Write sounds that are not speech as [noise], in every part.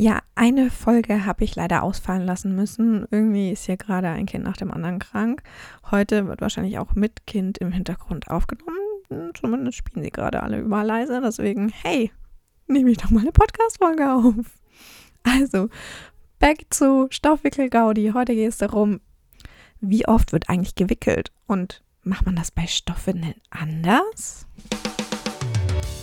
Ja, eine Folge habe ich leider ausfallen lassen müssen. Irgendwie ist hier gerade ein Kind nach dem anderen krank. Heute wird wahrscheinlich auch mit Kind im Hintergrund aufgenommen. Zumindest spielen sie gerade alle überall leise. Deswegen, hey, nehme ich doch mal eine Podcast-Folge auf. Also, back zu Stoffwickel-Gaudi. Heute geht es darum, wie oft wird eigentlich gewickelt und macht man das bei Stoffwindeln anders?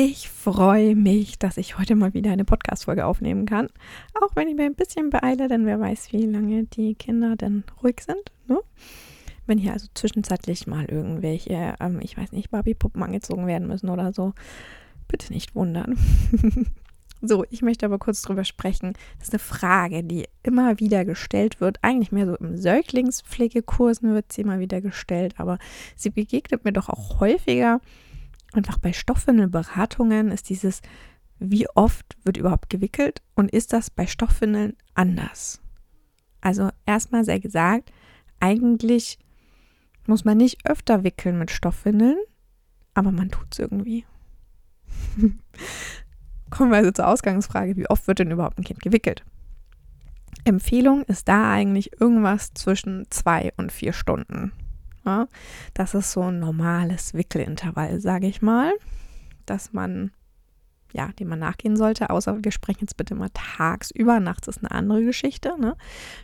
Ich freue mich, dass ich heute mal wieder eine Podcast-Folge aufnehmen kann. Auch wenn ich mir ein bisschen beeile, denn wer weiß, wie lange die Kinder denn ruhig sind. Ne? Wenn hier also zwischenzeitlich mal irgendwelche, ähm, ich weiß nicht, Barbie-Puppen angezogen werden müssen oder so, bitte nicht wundern. [laughs] so, ich möchte aber kurz drüber sprechen. Das ist eine Frage, die immer wieder gestellt wird. Eigentlich mehr so im Säuglingspflegekursen wird sie immer wieder gestellt, aber sie begegnet mir doch auch häufiger einfach bei Stoffwindelberatungen ist dieses, wie oft wird überhaupt gewickelt und ist das bei Stoffwindeln anders? Also erstmal sei gesagt, eigentlich muss man nicht öfter wickeln mit Stoffwindeln, aber man tut es irgendwie. [laughs] Kommen wir also zur Ausgangsfrage, wie oft wird denn überhaupt ein Kind gewickelt? Empfehlung ist da eigentlich irgendwas zwischen zwei und vier Stunden. Ja, das ist so ein normales Wickelintervall, sage ich mal, dass man, ja, dem man nachgehen sollte. Außer wir sprechen jetzt bitte mal tagsüber. Nachts ist eine andere Geschichte. Ne?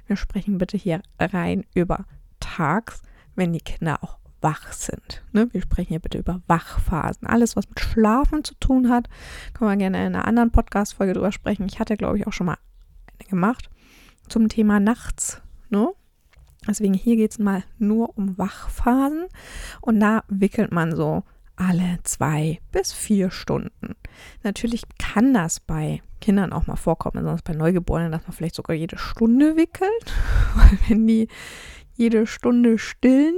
Wir sprechen bitte hier rein über tags, wenn die Kinder auch wach sind. Ne? Wir sprechen hier bitte über Wachphasen. Alles, was mit Schlafen zu tun hat, können wir gerne in einer anderen Podcast-Folge drüber sprechen. Ich hatte, glaube ich, auch schon mal eine gemacht zum Thema nachts. Ne? Deswegen hier geht es mal nur um Wachphasen und da wickelt man so alle zwei bis vier Stunden. Natürlich kann das bei Kindern auch mal vorkommen, besonders bei Neugeborenen, dass man vielleicht sogar jede Stunde wickelt, [laughs] weil wenn die jede Stunde stillen,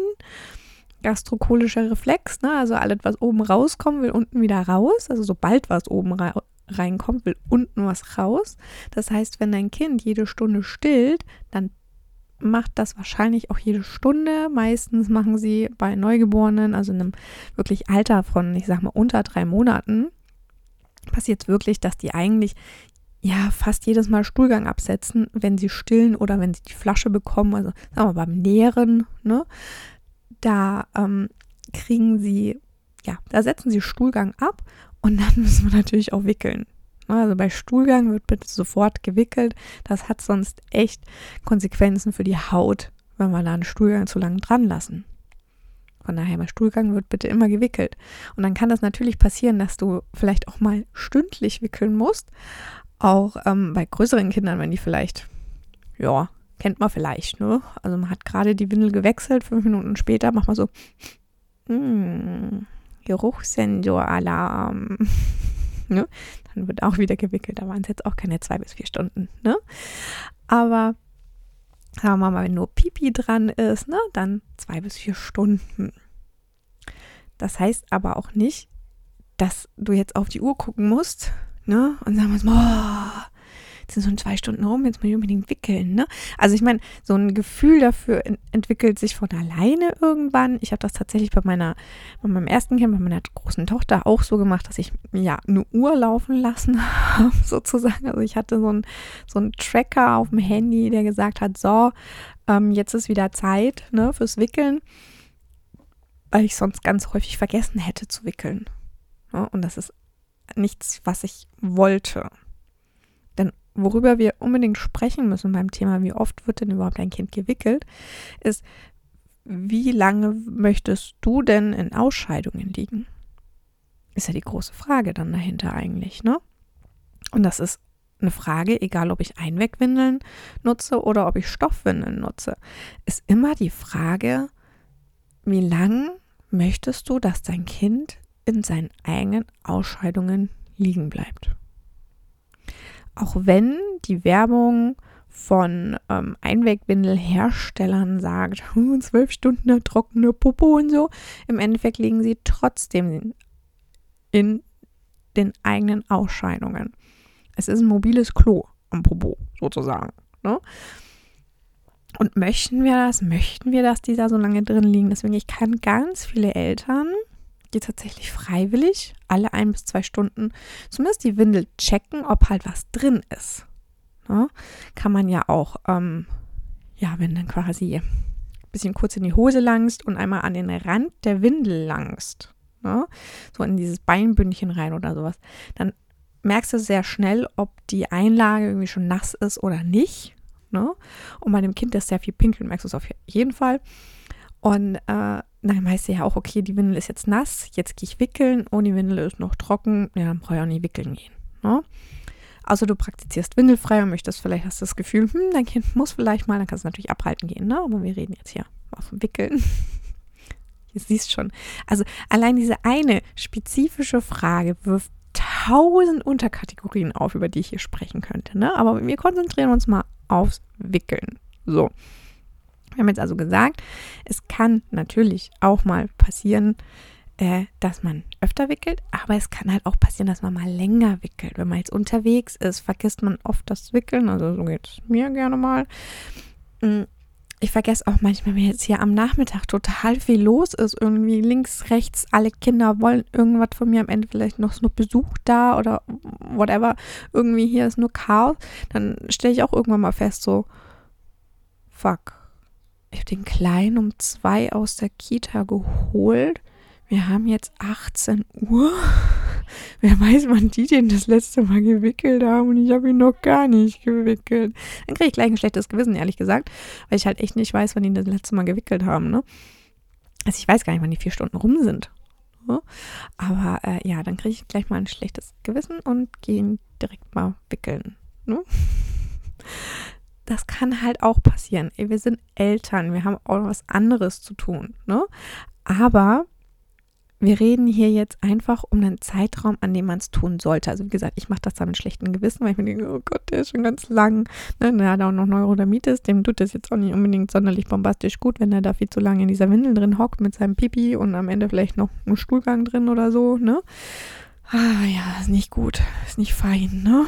gastrokolischer Reflex, ne? also alles, was oben rauskommt, will unten wieder raus. Also sobald was oben reinkommt, will unten was raus. Das heißt, wenn dein Kind jede Stunde stillt, dann macht das wahrscheinlich auch jede Stunde. Meistens machen sie bei Neugeborenen, also in einem wirklich Alter von, ich sag mal, unter drei Monaten, passiert es wirklich, dass die eigentlich ja fast jedes Mal Stuhlgang absetzen, wenn sie stillen oder wenn sie die Flasche bekommen. Also sagen wir beim Nähren, ne? Da ähm, kriegen sie, ja, da setzen sie Stuhlgang ab und dann [laughs] müssen wir natürlich auch wickeln. Also bei Stuhlgang wird bitte sofort gewickelt. Das hat sonst echt Konsequenzen für die Haut, wenn wir da einen Stuhlgang zu lang dran lassen. Von daher bei Stuhlgang wird bitte immer gewickelt. Und dann kann das natürlich passieren, dass du vielleicht auch mal stündlich wickeln musst. Auch ähm, bei größeren Kindern, wenn die vielleicht, ja, kennt man vielleicht, ne? Also man hat gerade die Windel gewechselt, fünf Minuten später macht man so, hm, Geruchssensor-Alarm. [laughs] ne? Dann wird auch wieder gewickelt. Da waren es jetzt auch keine zwei bis vier Stunden. Ne? Aber sagen wir mal, wenn nur Pipi dran ist, ne, dann zwei bis vier Stunden. Das heißt aber auch nicht, dass du jetzt auf die Uhr gucken musst, ne, und sagen musst, boah, jetzt sind schon zwei Stunden rum, jetzt muss ich unbedingt wickeln. Ne? Also ich meine, so ein Gefühl dafür entwickelt sich von alleine irgendwann. Ich habe das tatsächlich bei meiner, bei meinem ersten Kind, bei meiner großen Tochter auch so gemacht, dass ich ja eine Uhr laufen lassen [laughs] habe, sozusagen. Also ich hatte so einen so Tracker auf dem Handy, der gesagt hat, so, ähm, jetzt ist wieder Zeit ne, fürs Wickeln, weil ich sonst ganz häufig vergessen hätte zu wickeln. Ja, und das ist nichts, was ich wollte worüber wir unbedingt sprechen müssen beim Thema, wie oft wird denn überhaupt ein Kind gewickelt, ist, wie lange möchtest du denn in Ausscheidungen liegen? Ist ja die große Frage dann dahinter eigentlich, ne? Und das ist eine Frage, egal ob ich Einwegwindeln nutze oder ob ich Stoffwindeln nutze, ist immer die Frage, wie lang möchtest du, dass dein Kind in seinen eigenen Ausscheidungen liegen bleibt? Auch wenn die Werbung von ähm, Einwegwindelherstellern sagt, [laughs] zwölf Stunden trockene Popo und so. Im Endeffekt liegen sie trotzdem in den eigenen Ausscheidungen. Es ist ein mobiles Klo am Popo sozusagen. Ne? Und möchten wir das? Möchten wir, dass die da so lange drin liegen? Deswegen, ich kann ganz viele Eltern, die tatsächlich freiwillig alle ein bis zwei Stunden zumindest die Windel checken, ob halt was drin ist. Ne? Kann man ja auch, ähm, ja, wenn dann quasi ein bisschen kurz in die Hose langst und einmal an den Rand der Windel langst, ne? so in dieses Beinbündchen rein oder sowas, dann merkst du sehr schnell, ob die Einlage irgendwie schon nass ist oder nicht. Ne? Und bei dem Kind, das sehr viel pinkelt, merkst du es auf jeden Fall. Und äh, dann weißt du ja auch, okay, die Windel ist jetzt nass, jetzt gehe ich wickeln, oh, die Windel ist noch trocken, ja, dann brauche ich auch nicht wickeln gehen. Ne? Also du praktizierst windelfrei und möchtest vielleicht, hast das Gefühl, hm, dein Kind muss vielleicht mal, dann kannst du natürlich abhalten gehen, ne? Aber wir reden jetzt hier vom Wickeln. [laughs] Du siehst schon. Also allein diese eine spezifische Frage wirft tausend Unterkategorien auf, über die ich hier sprechen könnte. Ne? Aber wir konzentrieren uns mal aufs Wickeln. So. Wir haben jetzt also gesagt, es kann natürlich auch mal passieren, äh, dass man öfter wickelt, aber es kann halt auch passieren, dass man mal länger wickelt. Wenn man jetzt unterwegs ist, vergisst man oft das Wickeln, also so geht es mir gerne mal. Mm, ich vergesse auch manchmal, wenn jetzt hier am Nachmittag total viel los ist, irgendwie links, rechts, alle Kinder wollen irgendwas von mir, am Ende vielleicht noch so Besuch da oder whatever, irgendwie hier ist nur Chaos, dann stelle ich auch irgendwann mal fest, so, fuck, ich habe den Kleinen um zwei aus der Kita geholt wir haben jetzt 18 Uhr. [laughs] Wer weiß, wann die den das letzte Mal gewickelt haben und ich habe ihn noch gar nicht gewickelt. Dann kriege ich gleich ein schlechtes Gewissen, ehrlich gesagt, weil ich halt echt nicht weiß, wann die das letzte Mal gewickelt haben. Ne? Also ich weiß gar nicht, wann die vier Stunden rum sind. Ne? Aber äh, ja, dann kriege ich gleich mal ein schlechtes Gewissen und gehe ihn direkt mal wickeln. Ne? Das kann halt auch passieren. Wir sind Eltern, wir haben auch was anderes zu tun. Ne? Aber wir reden hier jetzt einfach um einen Zeitraum, an dem man es tun sollte. Also wie gesagt, ich mache das dann mit schlechtem Gewissen, weil ich mir denke, oh Gott, der ist schon ganz lang. Ne, der hat auch noch Neurodermitis, dem tut das jetzt auch nicht unbedingt sonderlich bombastisch gut, wenn er da viel zu lange in dieser Windel drin hockt mit seinem Pipi und am Ende vielleicht noch einen Stuhlgang drin oder so, ne? Ah ja, ist nicht gut, ist nicht fein, ne?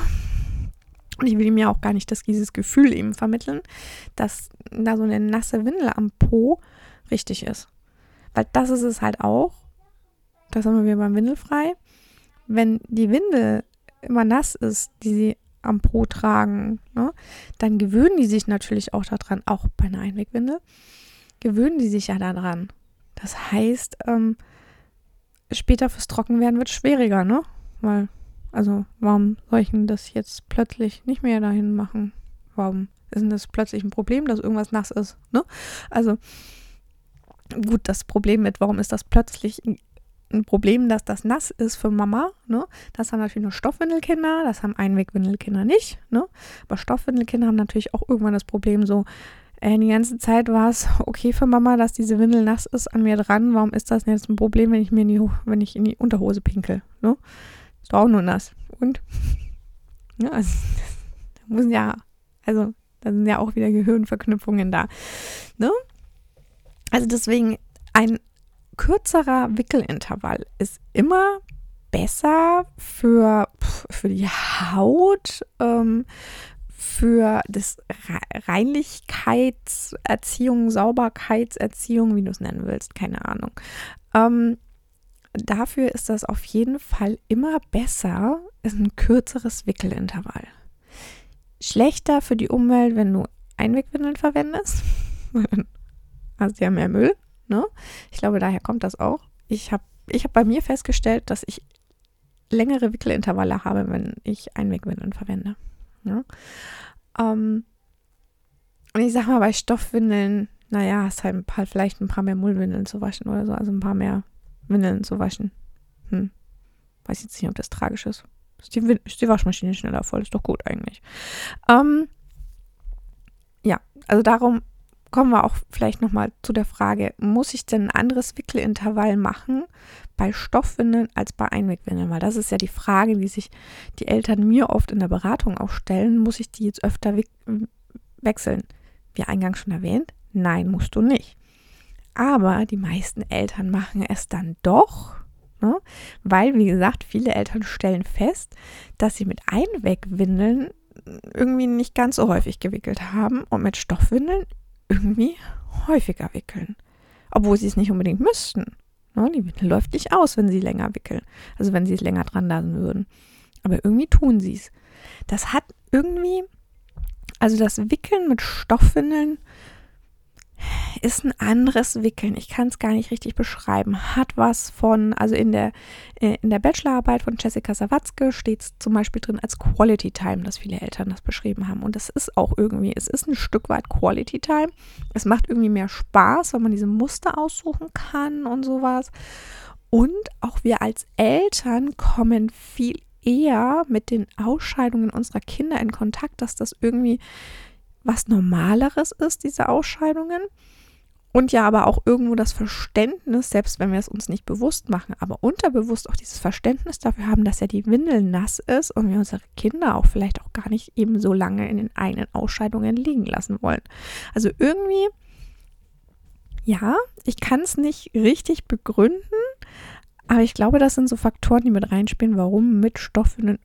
Und ich will ihm ja auch gar nicht dass dieses Gefühl eben vermitteln, dass da so eine nasse Windel am Po richtig ist. Weil das ist es halt auch das haben wir beim Windelfrei. Wenn die Windel immer nass ist, die sie am Po tragen, ne, dann gewöhnen die sich natürlich auch daran, auch bei einer Einwegwindel, gewöhnen die sich ja daran. Das heißt, ähm, später fürs Trockenwerden wird schwieriger, ne? Weil, also, warum soll ich denn das jetzt plötzlich nicht mehr dahin machen? Warum ist denn das plötzlich ein Problem, dass irgendwas nass ist, ne? Also, gut, das Problem mit, warum ist das plötzlich ein Problem, dass das nass ist für Mama. Ne? Das haben natürlich nur Stoffwindelkinder, das haben Einwegwindelkinder nicht. Ne? Aber Stoffwindelkinder haben natürlich auch irgendwann das Problem so, äh, die ganze Zeit war es okay für Mama, dass diese Windel nass ist an mir dran. Warum ist das jetzt ein Problem, wenn ich mir in die, wenn ich in die Unterhose pinkel? Ne? Ist auch nur nass. Und? [laughs] Ja, also, da müssen ja, also da sind ja auch wieder Gehirnverknüpfungen da. Ne? Also deswegen ein kürzerer Wickelintervall ist immer besser für, für die Haut, ähm, für das Reinlichkeitserziehung, Sauberkeitserziehung, wie du es nennen willst, keine Ahnung. Ähm, dafür ist das auf jeden Fall immer besser, ist ein kürzeres Wickelintervall. Schlechter für die Umwelt, wenn du Einwegwindeln verwendest. [laughs] hast ja mehr Müll. Ne? Ich glaube, daher kommt das auch. Ich habe ich hab bei mir festgestellt, dass ich längere Wickelintervalle habe, wenn ich Einwegwindeln verwende. Ja? Ähm, und ich sag mal, bei Stoffwindeln, naja, hast halt ein paar, vielleicht ein paar mehr Mullwindeln zu waschen oder so, also ein paar mehr Windeln zu waschen. Hm. Weiß jetzt nicht, ob das tragisch ist. Ist die, ist die Waschmaschine schneller voll, ist doch gut eigentlich. Ähm, ja, also darum kommen wir auch vielleicht nochmal zu der Frage, muss ich denn ein anderes Wickelintervall machen bei Stoffwindeln als bei Einwegwindeln? Weil das ist ja die Frage, die sich die Eltern mir oft in der Beratung auch stellen. Muss ich die jetzt öfter wechseln. Wie eingangs schon erwähnt, nein, musst du nicht. Aber die meisten Eltern machen es dann doch, ne? weil, wie gesagt, viele Eltern stellen fest, dass sie mit Einwegwindeln irgendwie nicht ganz so häufig gewickelt haben und mit Stoffwindeln irgendwie häufiger wickeln. Obwohl sie es nicht unbedingt müssten. Ne? Die Windel läuft nicht aus, wenn sie länger wickeln. Also wenn sie es länger dran lassen würden. Aber irgendwie tun sie es. Das hat irgendwie, also das Wickeln mit Stoffwindeln ist ein anderes Wickeln. Ich kann es gar nicht richtig beschreiben. Hat was von, also in der, äh, in der Bachelorarbeit von Jessica Sawatzke steht es zum Beispiel drin als Quality Time, dass viele Eltern das beschrieben haben. Und das ist auch irgendwie, es ist ein Stück weit Quality Time. Es macht irgendwie mehr Spaß, wenn man diese Muster aussuchen kann und sowas. Und auch wir als Eltern kommen viel eher mit den Ausscheidungen unserer Kinder in Kontakt, dass das irgendwie was Normaleres ist, diese Ausscheidungen. Und ja, aber auch irgendwo das Verständnis, selbst wenn wir es uns nicht bewusst machen, aber unterbewusst auch dieses Verständnis dafür haben, dass ja die Windel nass ist und wir unsere Kinder auch vielleicht auch gar nicht eben so lange in den einen Ausscheidungen liegen lassen wollen. Also irgendwie, ja, ich kann es nicht richtig begründen, aber ich glaube, das sind so Faktoren, die mit reinspielen, warum mit Stoffwindeln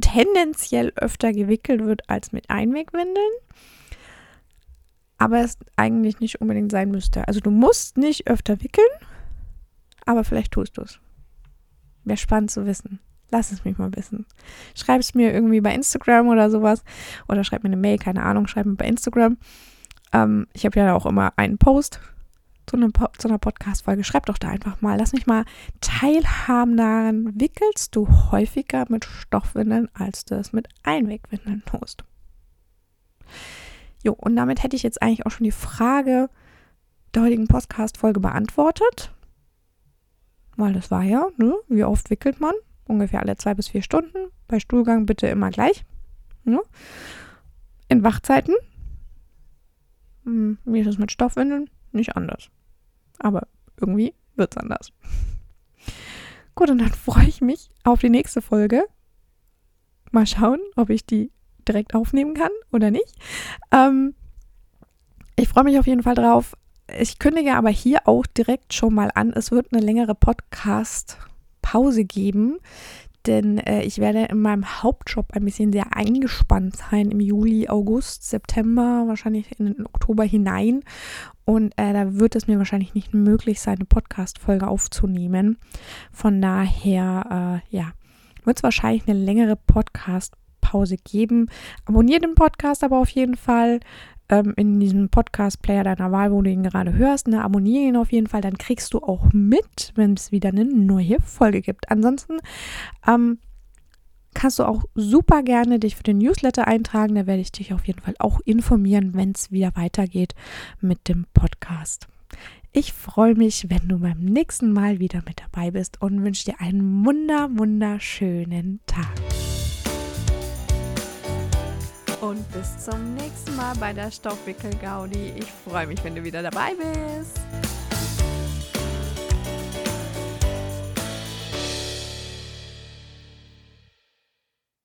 tendenziell öfter gewickelt wird als mit Einwegwindeln. Aber es eigentlich nicht unbedingt sein müsste. Also du musst nicht öfter wickeln, aber vielleicht tust du es. Wäre spannend zu wissen. Lass es mich mal wissen. Schreib es mir irgendwie bei Instagram oder sowas. Oder schreib mir eine Mail, keine Ahnung, schreib mir bei Instagram. Ähm, ich habe ja auch immer einen Post zu, einem, zu einer Podcast-Folge. Schreib doch da einfach mal. Lass mich mal teilhaben daran. Wickelst du häufiger mit Stoffwindeln, als du es mit Einwegwindeln tust? Jo, und damit hätte ich jetzt eigentlich auch schon die Frage der heutigen Podcast-Folge beantwortet. Weil das war ja, ne? Wie oft wickelt man? Ungefähr alle zwei bis vier Stunden. Bei Stuhlgang bitte immer gleich. Ne? In Wachzeiten. Hm, wie ist es mit Stoffwindeln? Nicht anders. Aber irgendwie wird es anders. [laughs] Gut, und dann freue ich mich auf die nächste Folge. Mal schauen, ob ich die direkt aufnehmen kann oder nicht. Ähm, ich freue mich auf jeden Fall drauf. Ich kündige aber hier auch direkt schon mal an, es wird eine längere Podcast-Pause geben, denn äh, ich werde in meinem Hauptjob ein bisschen sehr eingespannt sein im Juli, August, September, wahrscheinlich in den Oktober hinein. Und äh, da wird es mir wahrscheinlich nicht möglich sein, eine Podcast-Folge aufzunehmen. Von daher, äh, ja, wird es wahrscheinlich eine längere Podcast-Pause geben. Abonniert den Podcast aber auf jeden Fall ähm, in diesem Podcast-Player deiner Wahl, wo du ihn gerade hörst. Ne, abonniere ihn auf jeden Fall, dann kriegst du auch mit, wenn es wieder eine neue Folge gibt. Ansonsten, ähm, kannst du auch super gerne dich für den Newsletter eintragen. Da werde ich dich auf jeden Fall auch informieren, wenn es wieder weitergeht mit dem Podcast. Ich freue mich, wenn du beim nächsten Mal wieder mit dabei bist und wünsche dir einen wunder, wunderschönen Tag. Und bis zum nächsten Mal bei der Stoffwickel-Gaudi. Ich freue mich, wenn du wieder dabei bist.